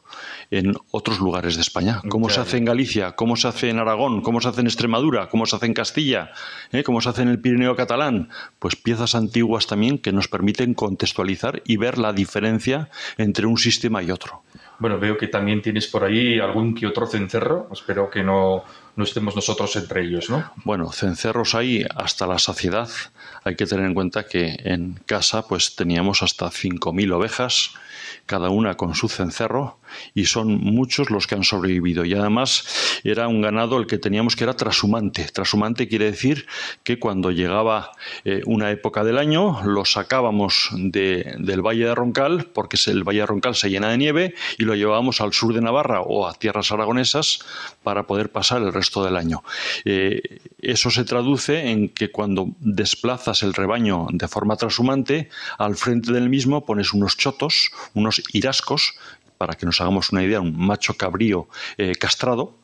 en otros lugares de España. Cómo se hace en Galicia, cómo se hace en Aragón, cómo se hace en Extremadura, cómo se hace en Castilla, ¿eh? cómo se hace en el Pirineo catalán. Pues piezas antiguas también que nos permiten contextualizar y ver la diferencia entre un sistema y otro. Bueno, veo que también tienes por ahí algún que otro cencerro. Espero que no, no estemos nosotros entre ellos, ¿no? Bueno, cencerros hay hasta la saciedad. Hay que tener en cuenta que en casa pues teníamos hasta 5.000 ovejas, cada una con su cencerro, y son muchos los que han sobrevivido. Y además era un ganado el que teníamos que era trashumante. Trashumante quiere decir que cuando llegaba eh, una época del año lo sacábamos del Valle de Roncal, porque el Valle de Roncal se llena de nieve, y lo llevábamos al sur de Navarra o a tierras aragonesas para poder pasar el resto del año. Eh, eso se traduce en que cuando desplazas el rebaño de forma trashumante, al frente del mismo pones unos chotos, unos irascos, para que nos hagamos una idea, un macho cabrío eh, castrado,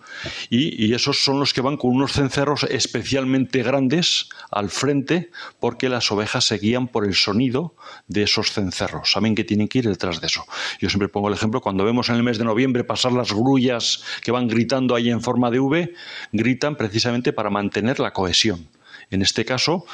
y, esos son los que van con unos cencerros especialmente grandes al frente porque las ovejas se guían por el sonido de esos cencerros. Saben que tienen que ir detrás de eso. Yo siempre pongo el ejemplo, cuando vemos en el mes de noviembre pasar las grullas que van gritando ahí en forma de V, gritan precisamente para mantener la cohesión. En este caso,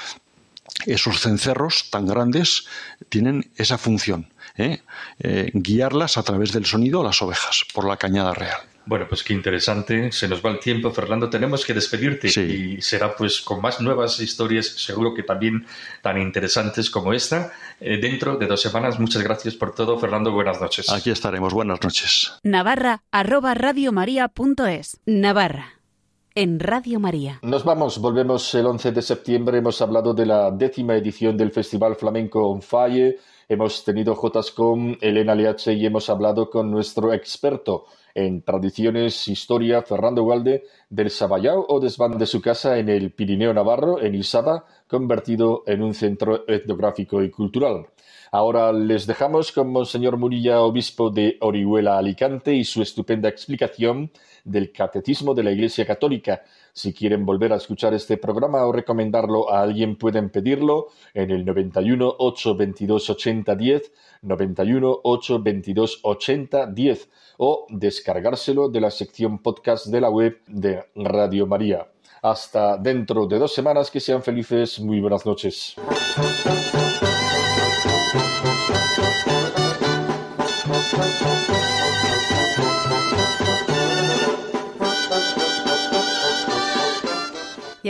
esos cencerros tan grandes tienen esa función ¿eh? Eh, guiarlas a través del sonido a las ovejas por la cañada real. Bueno, pues qué interesante. Se nos va el tiempo, Fernando. Tenemos que despedirte y será pues con más nuevas historias, seguro que también tan interesantes como esta, eh, dentro de dos semanas. Muchas gracias por todo, Fernando. Buenas noches. Aquí estaremos. Buenas noches. Navarra arroba radiomaria.es. Navarra en Radio María. Nos vamos, volvemos el 11 de septiembre. Hemos hablado de la décima edición del Festival Flamenco On Fire Hemos tenido jotas con Elena Leache y hemos hablado con nuestro experto en tradiciones, historia, Fernando Gualde, del Sabayao o desván de su casa en el Pirineo Navarro, en Isaba, convertido en un centro etnográfico y cultural. Ahora les dejamos con Monseñor Murilla, obispo de Orihuela, Alicante, y su estupenda explicación del Catecismo de la Iglesia Católica. Si quieren volver a escuchar este programa o recomendarlo a alguien, pueden pedirlo en el 91 822 80 10, 91 822 80 10 o descargárselo de la sección podcast de la web de Radio María. Hasta dentro de dos semanas, que sean felices, muy buenas noches.